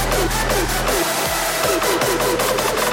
Thank you.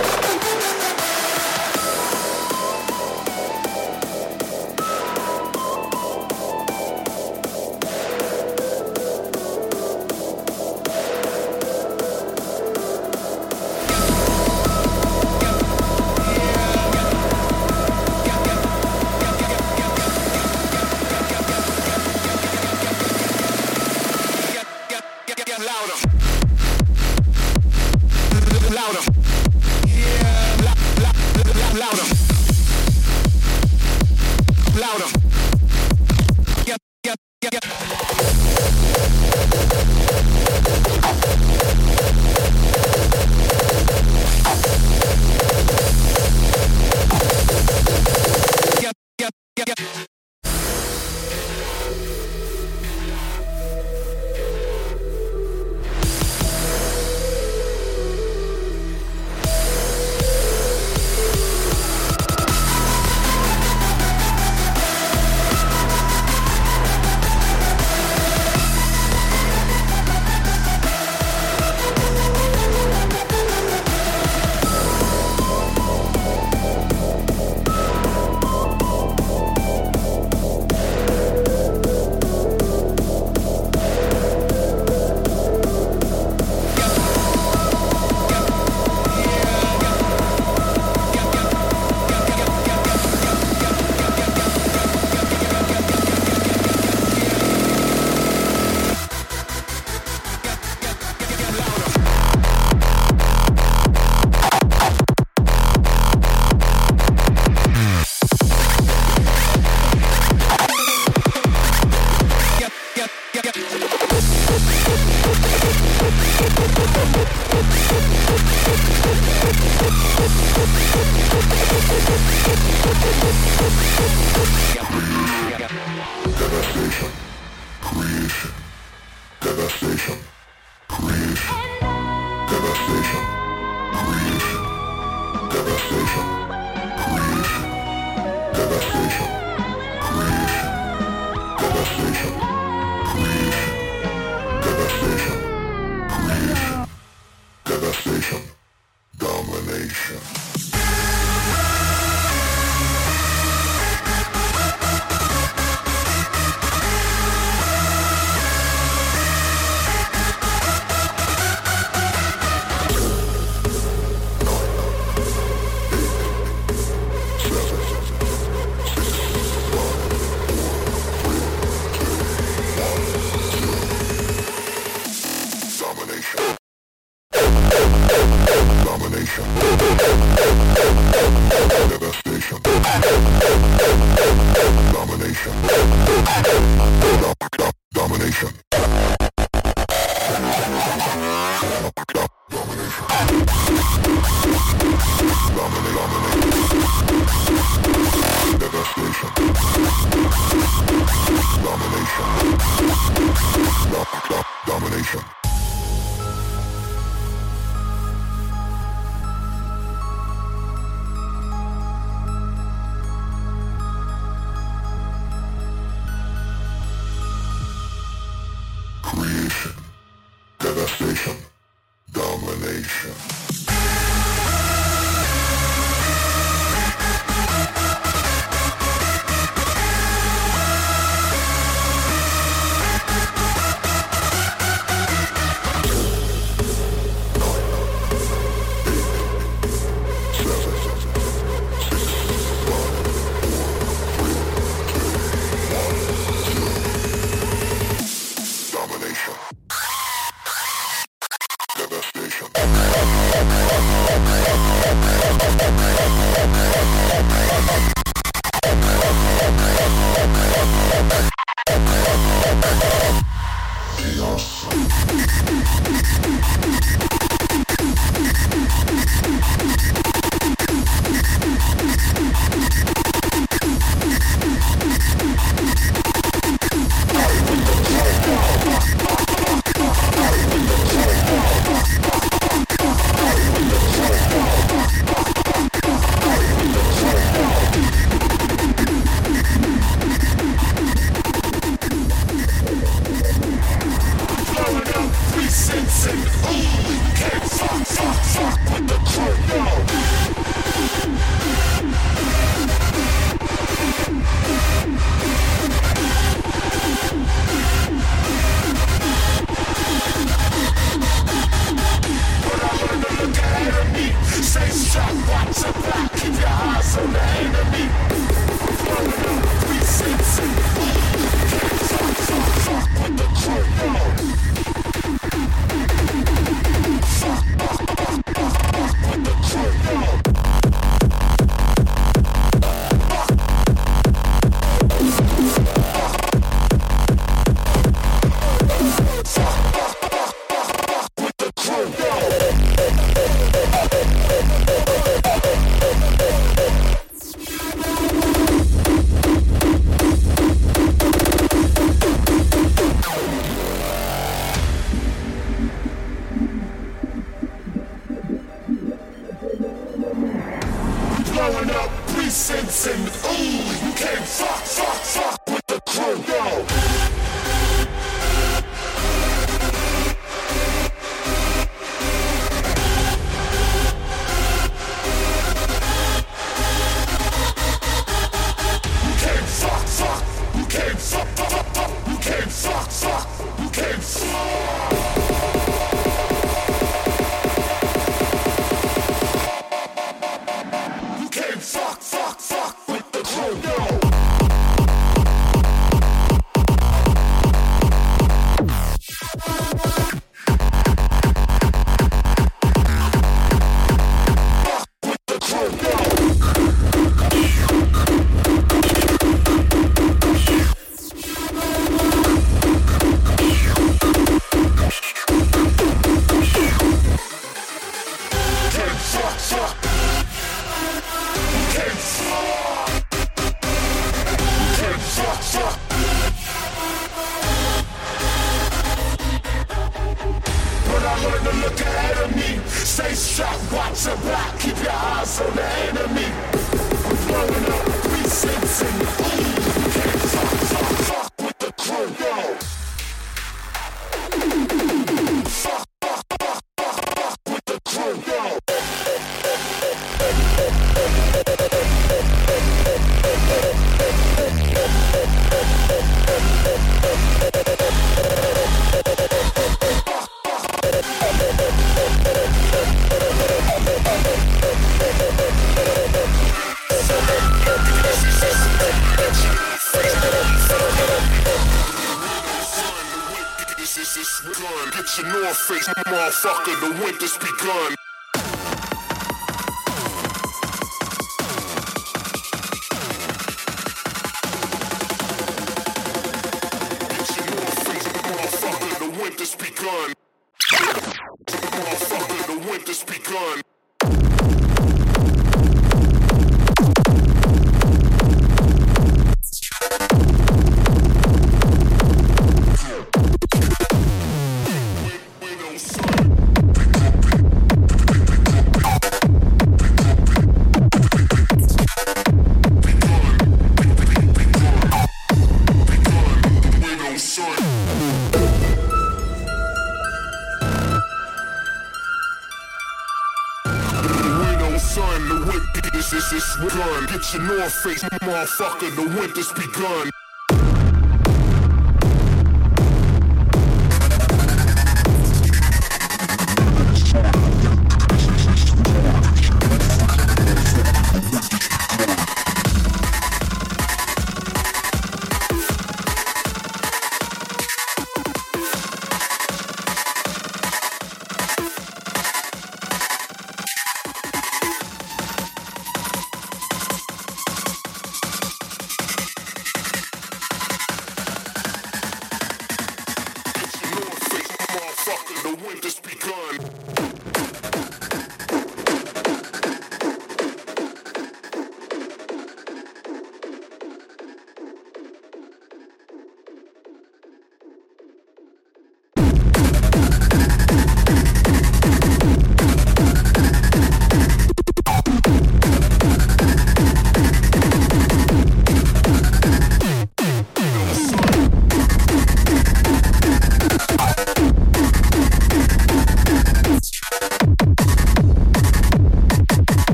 Motherfucker, the winter's begun.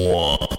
Chef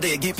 someday. Get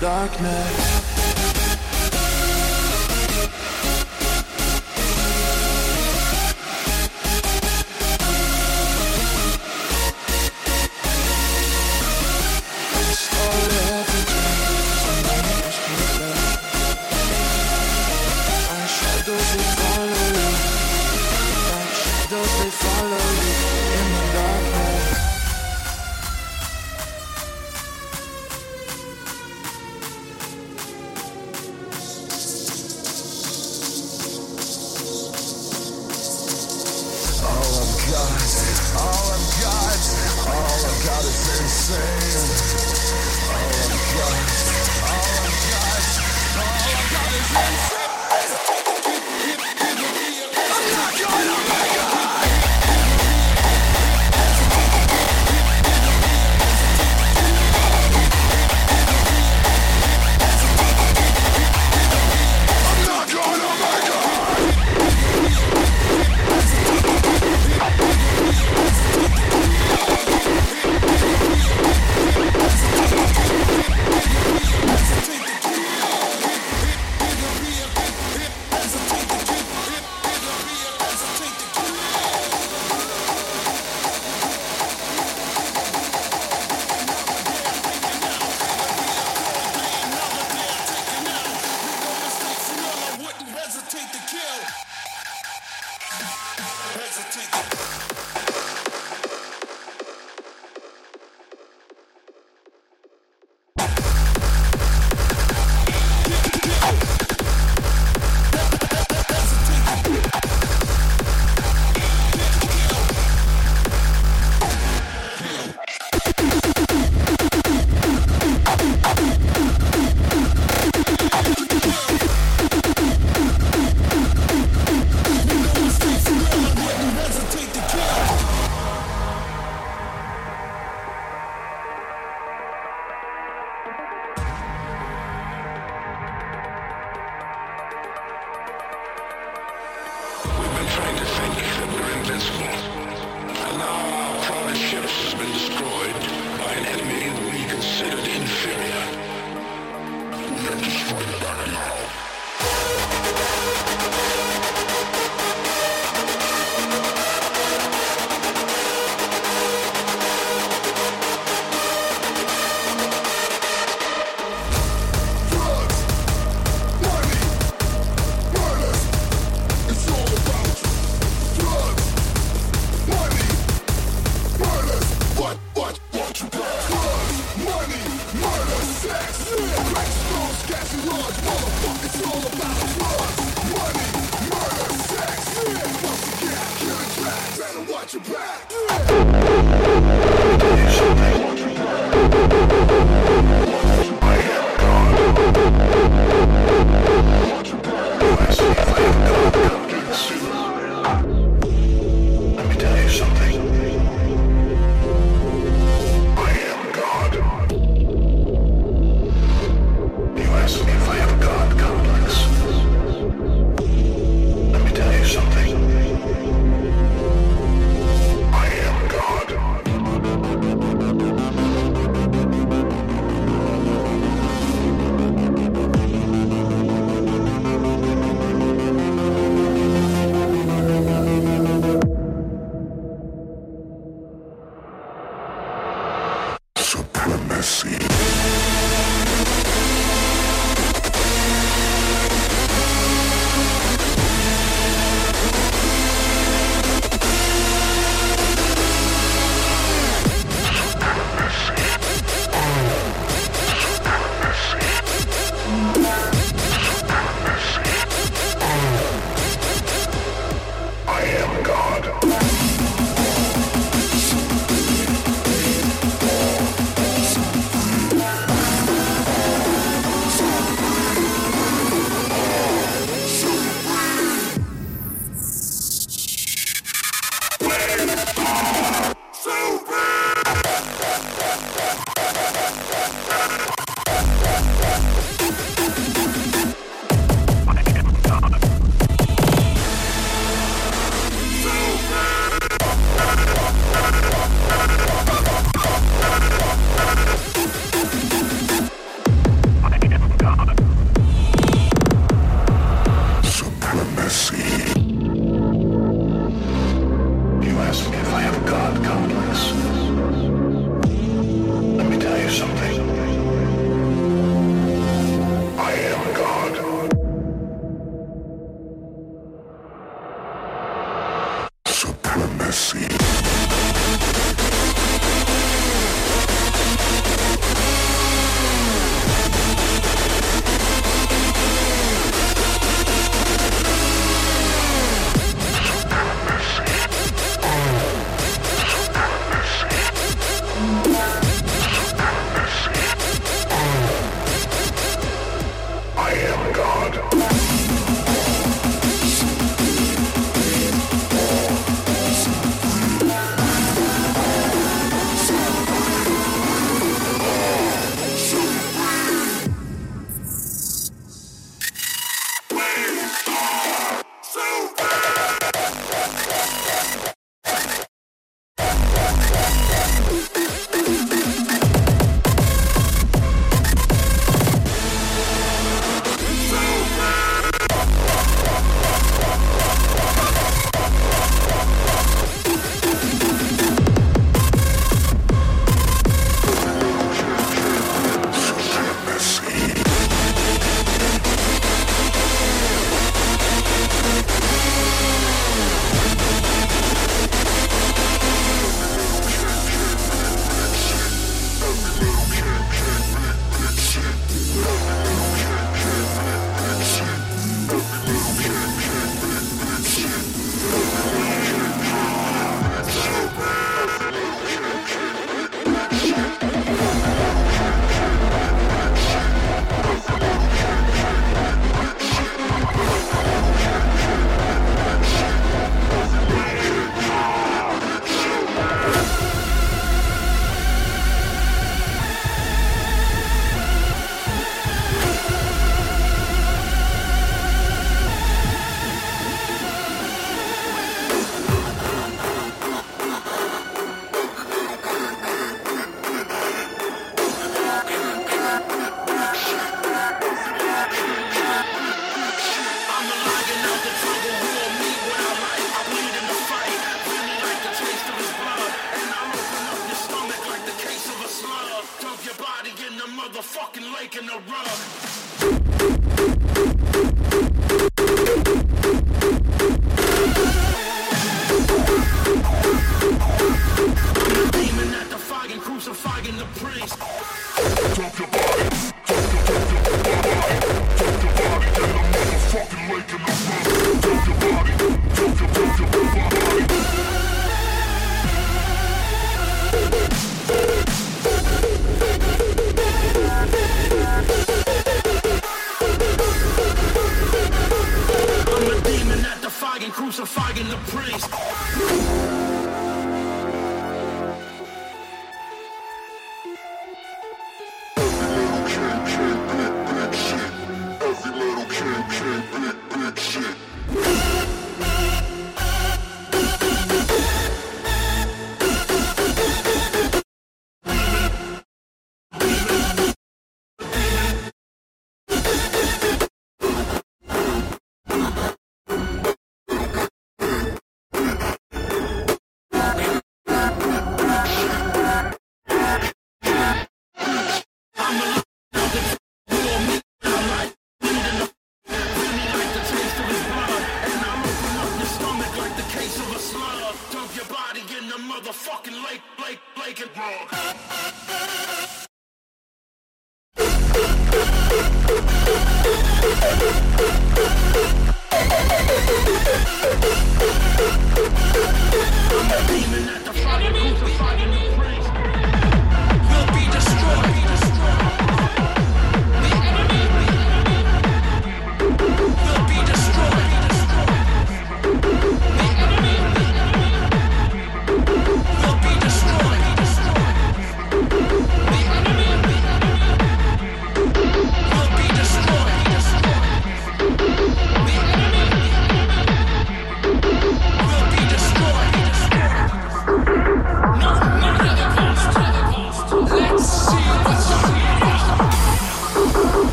darkness.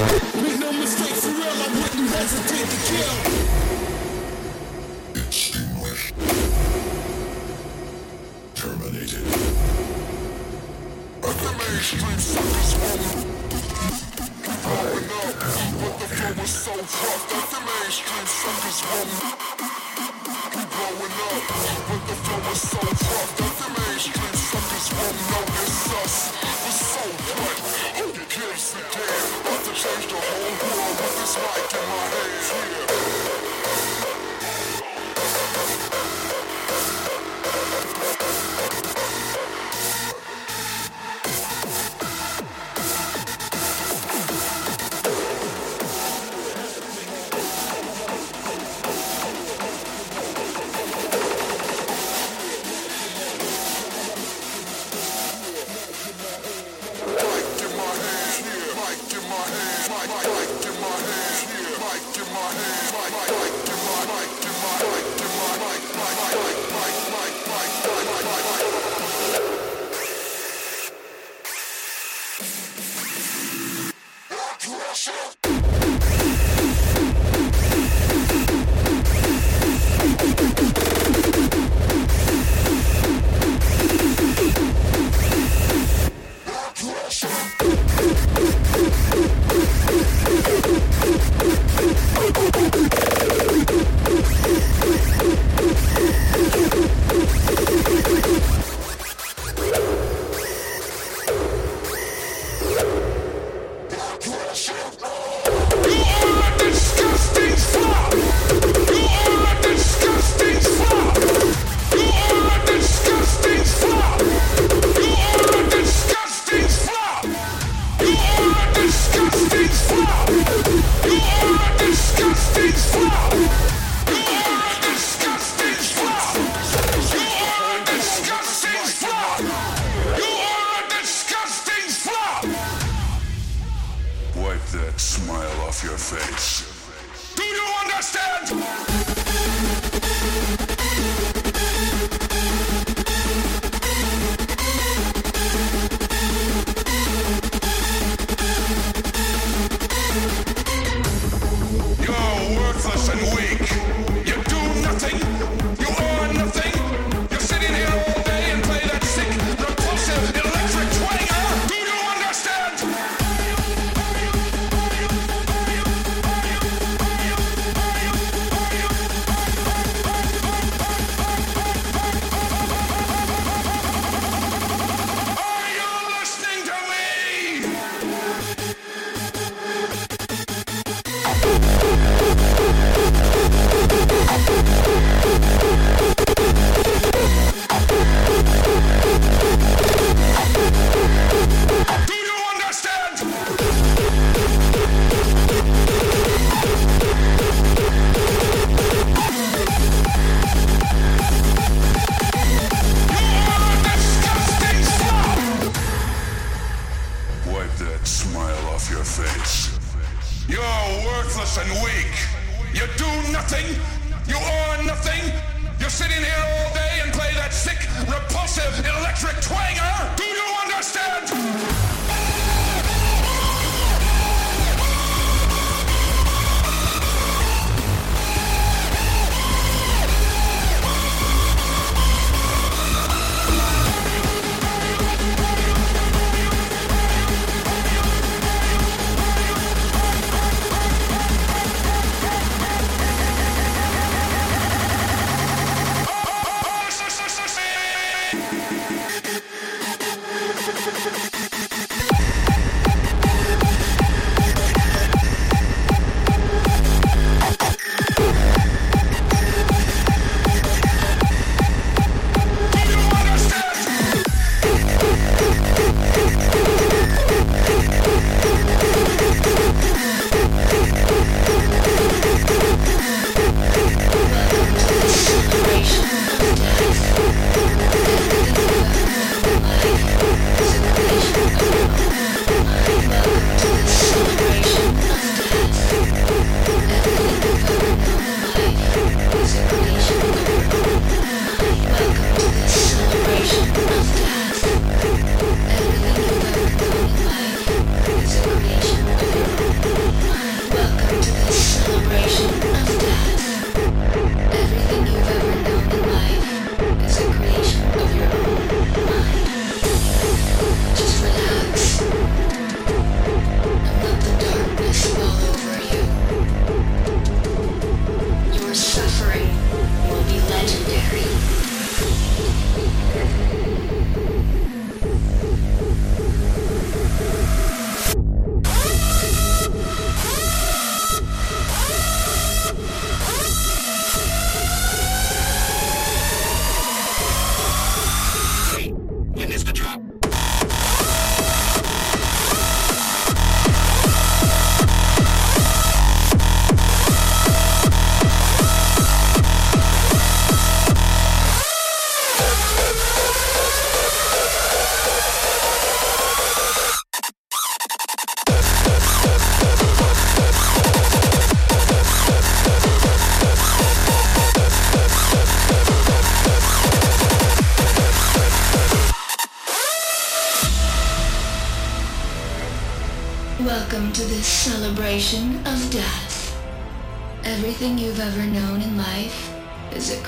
Make no mistake, for real, I wouldn't hesitate to kill.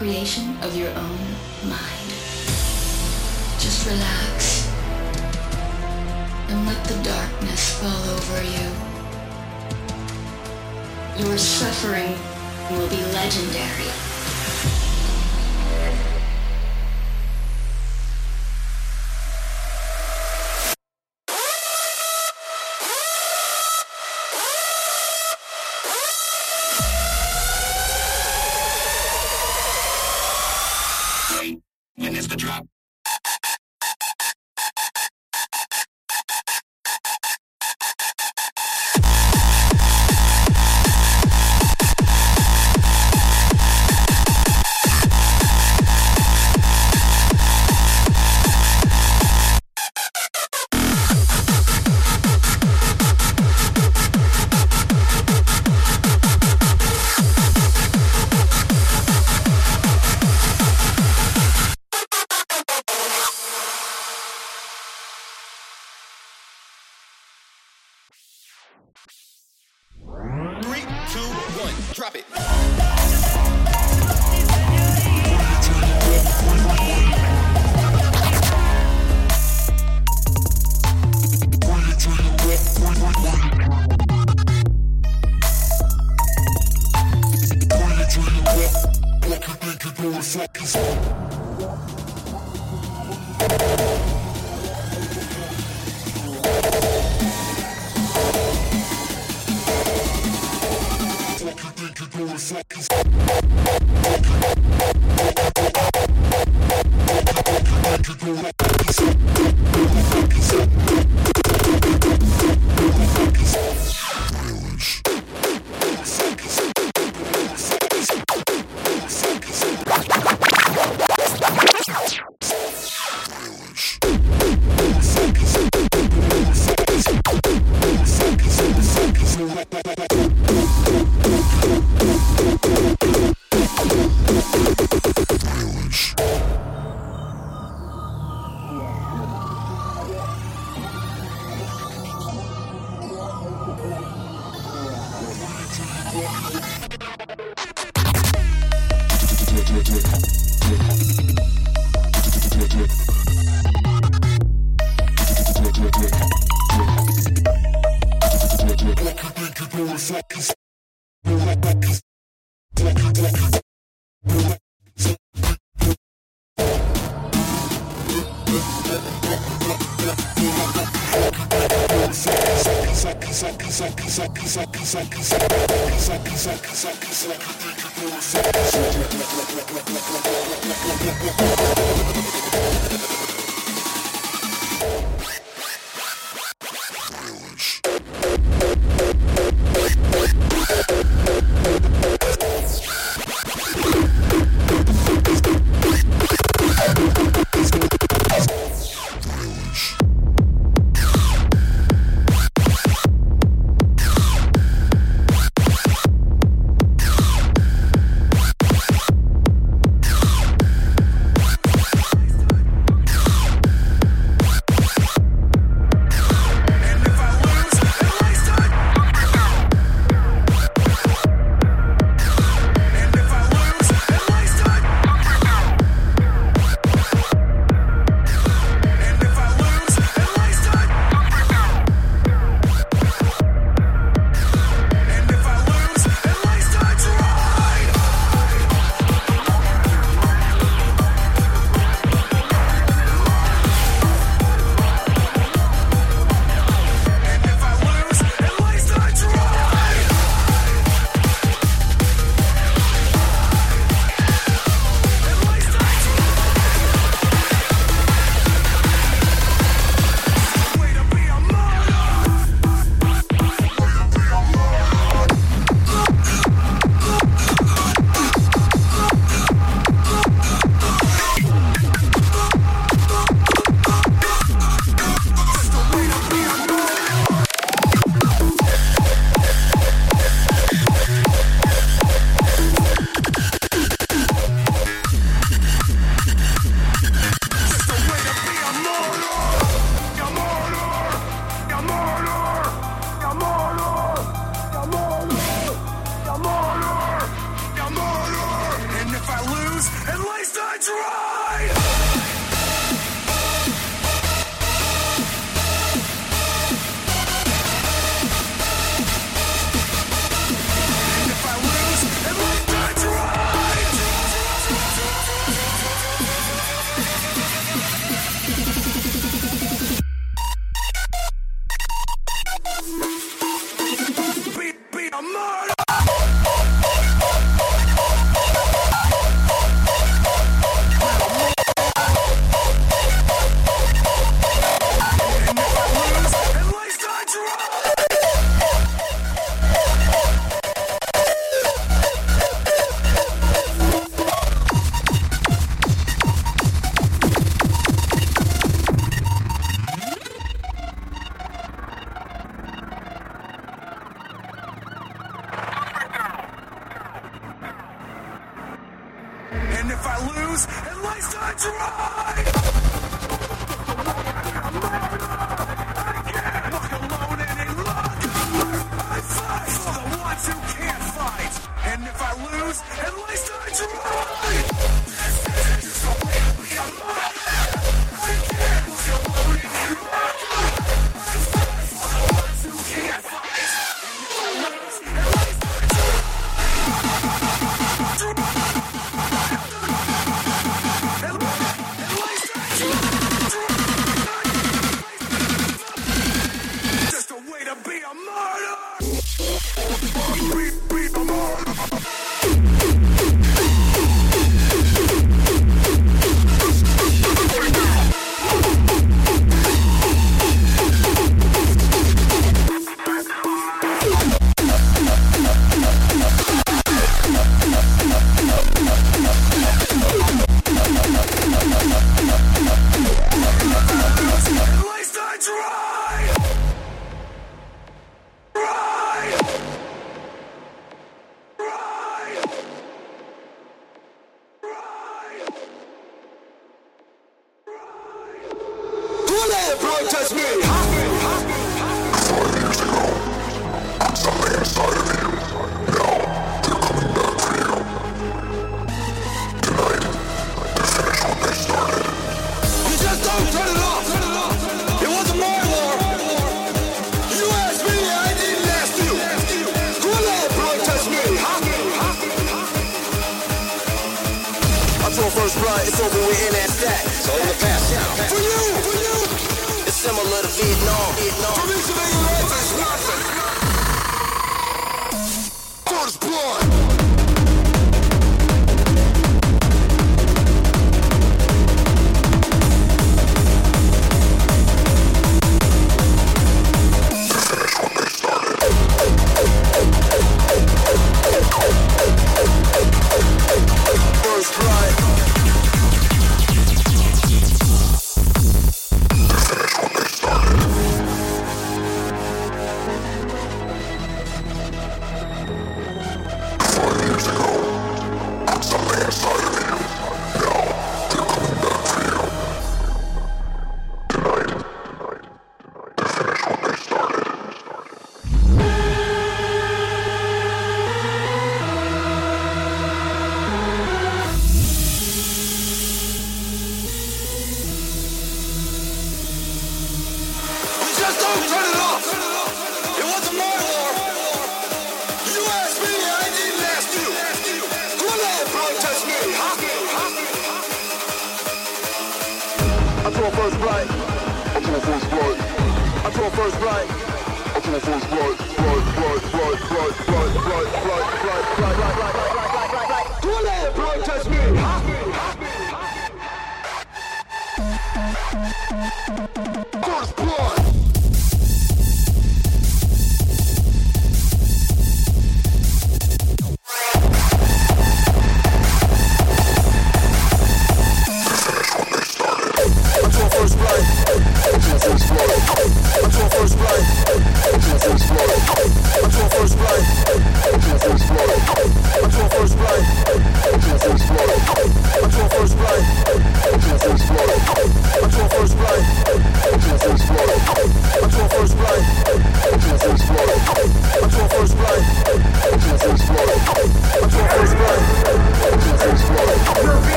creation of your own mind. Just relax and let the darkness fall over you. Your suffering will be legendary.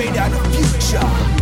Out of future.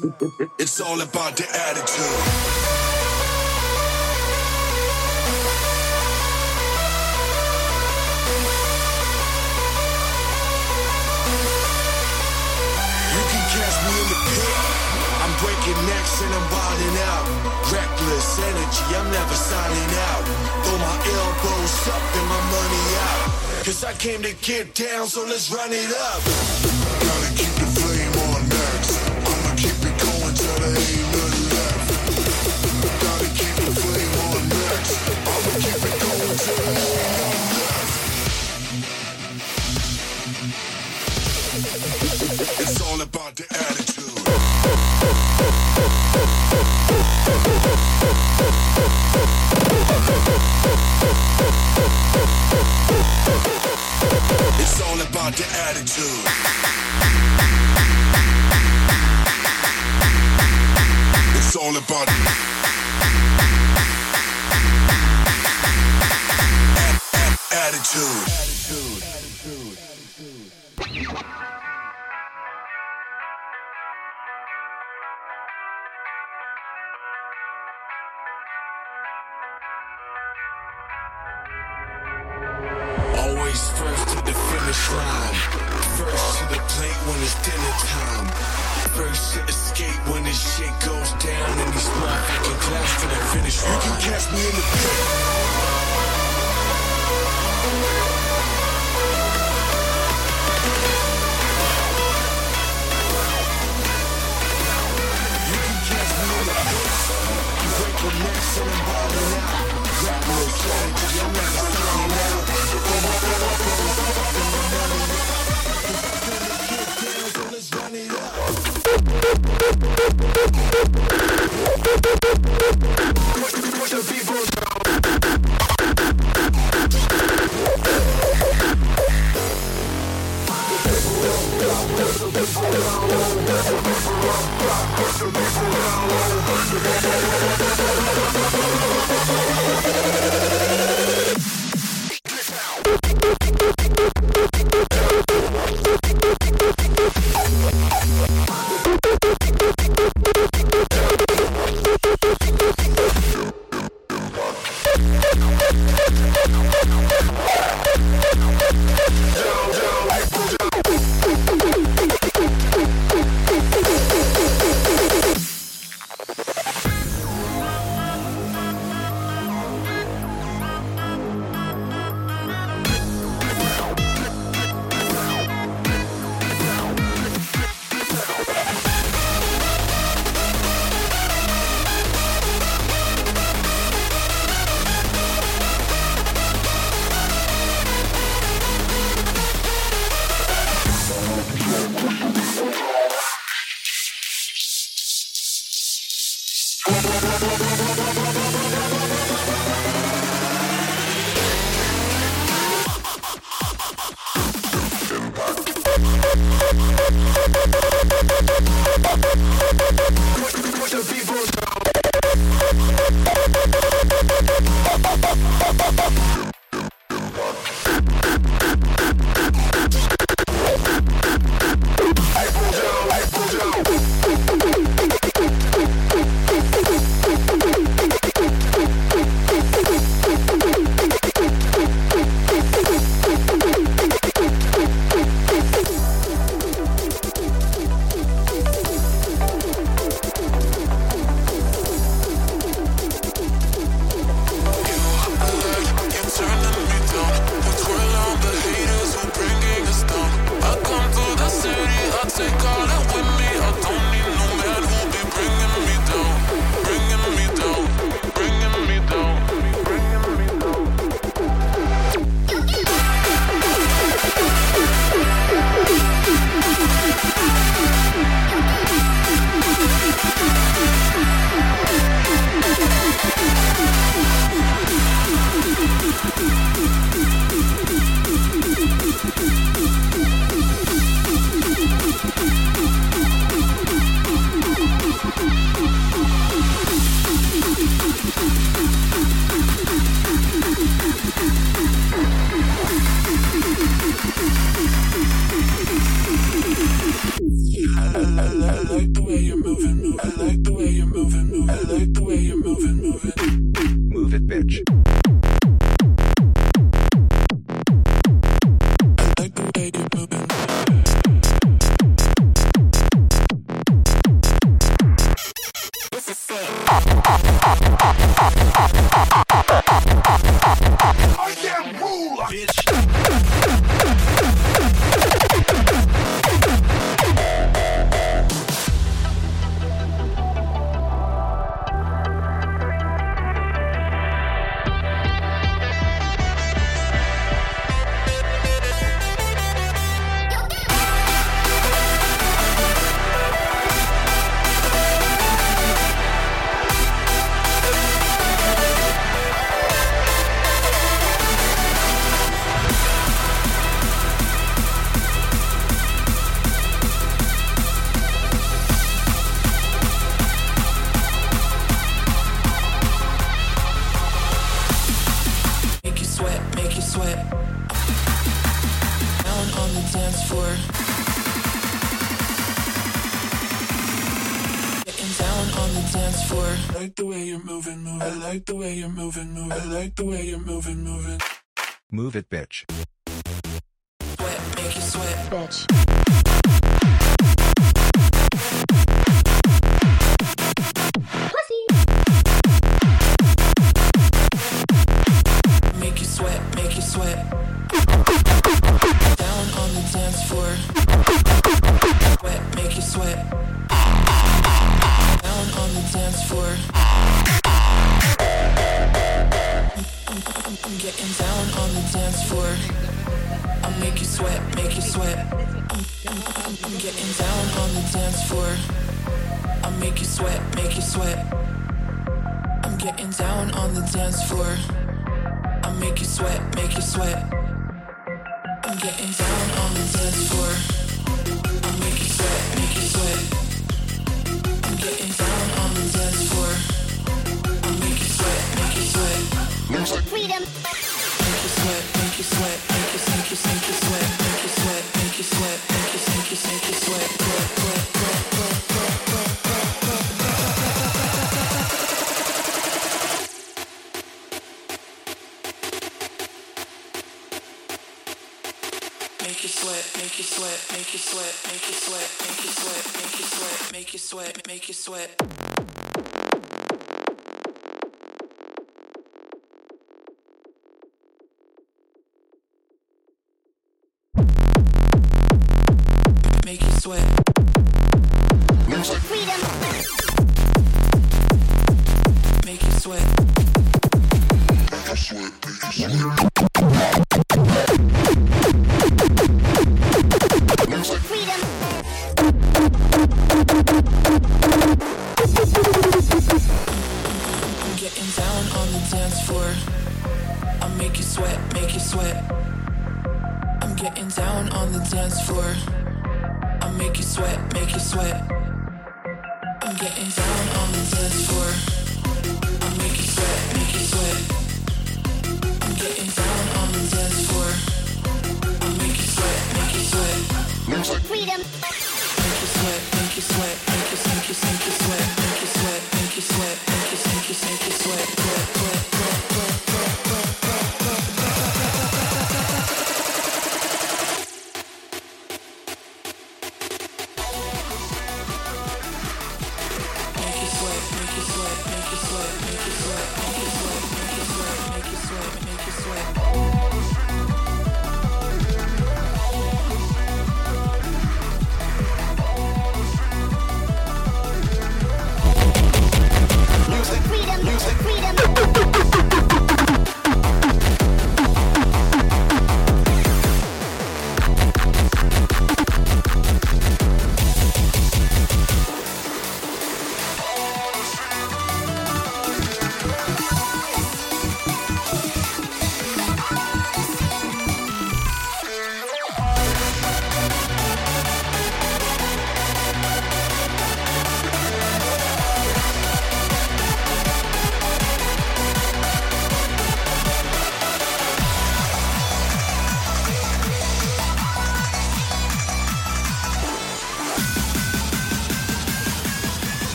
It's all about the attitude. You can catch me in the pit. I'm breaking necks and I'm wilding out. Reckless energy, I'm never signing out. Throw my elbows up and my money out. Cause I came to get down, so let's run it up. got the attitude. It's all about.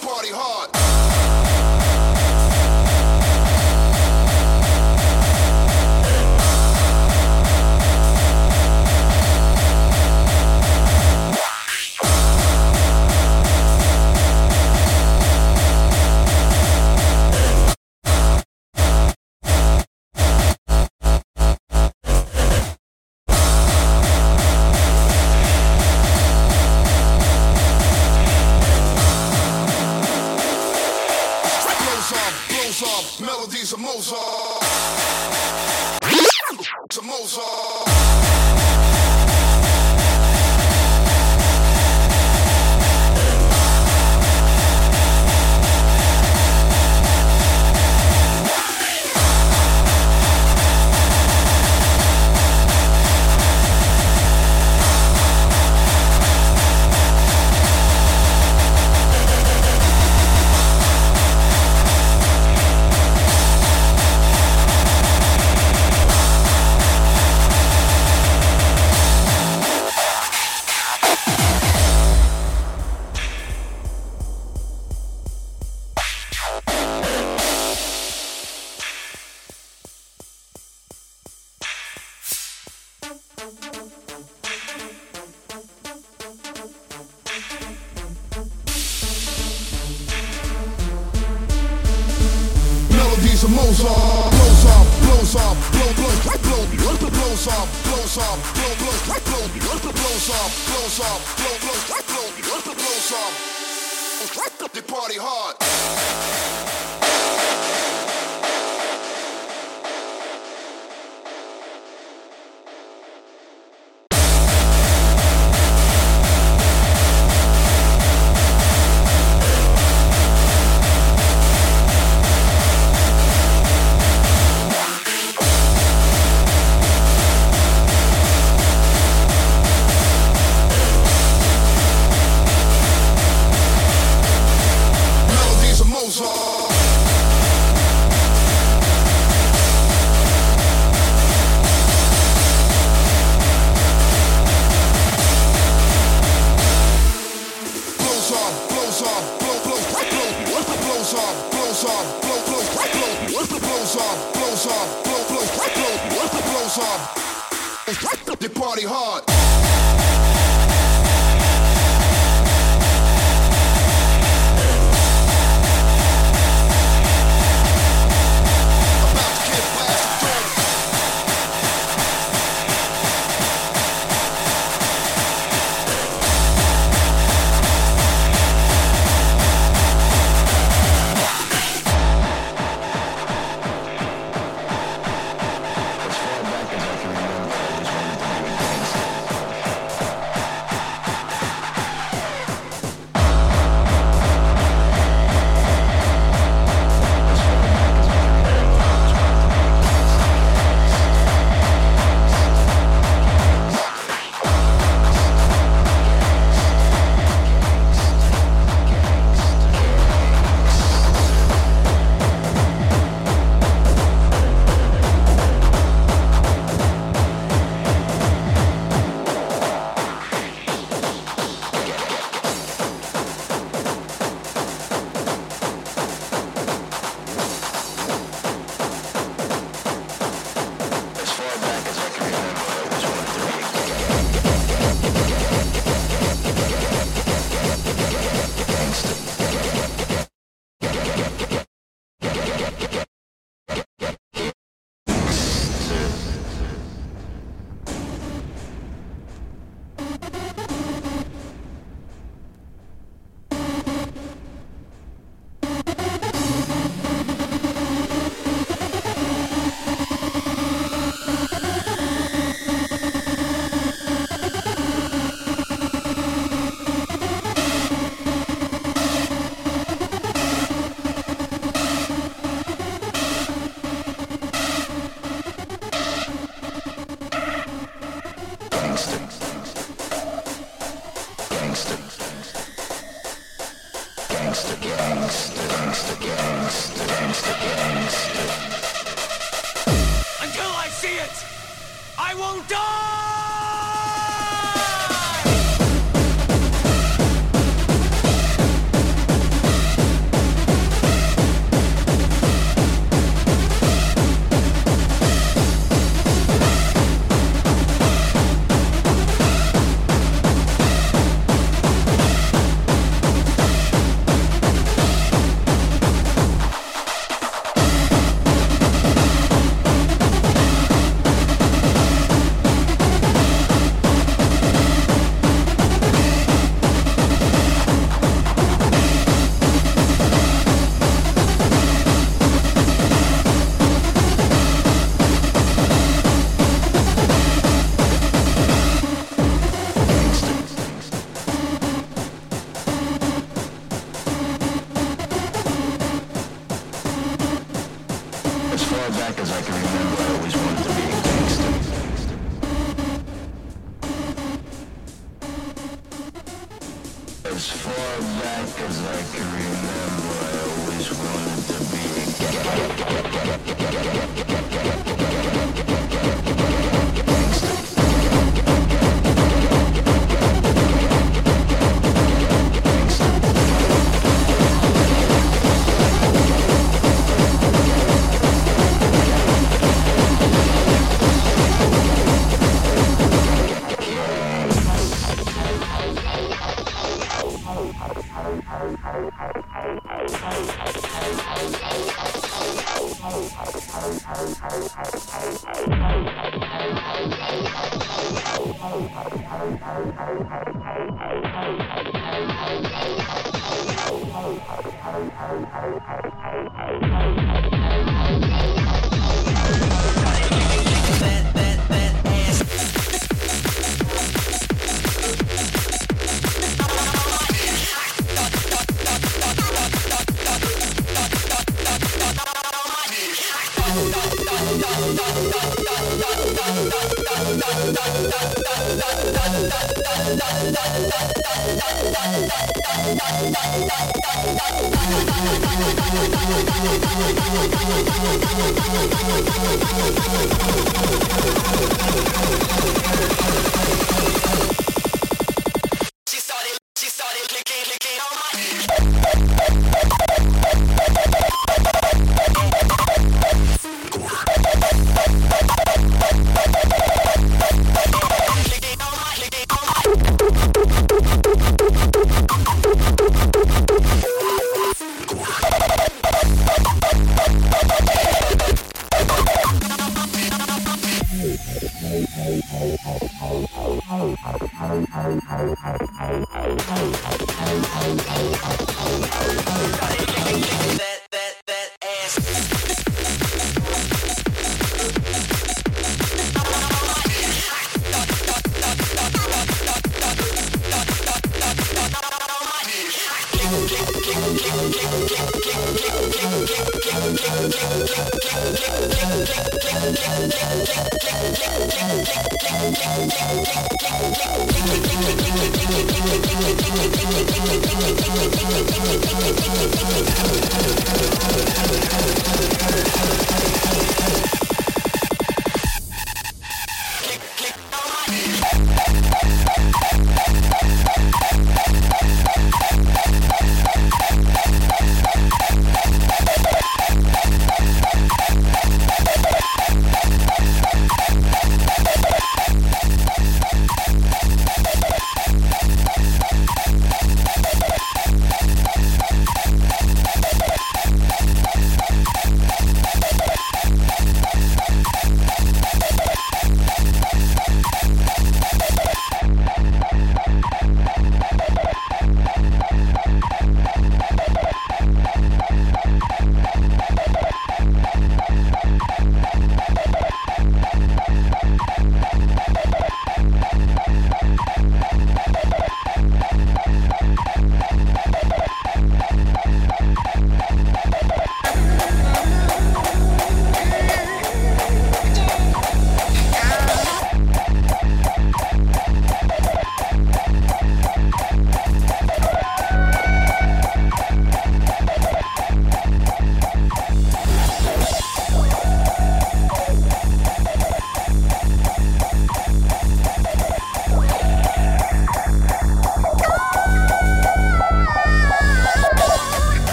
Party hard.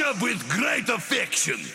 With great affection.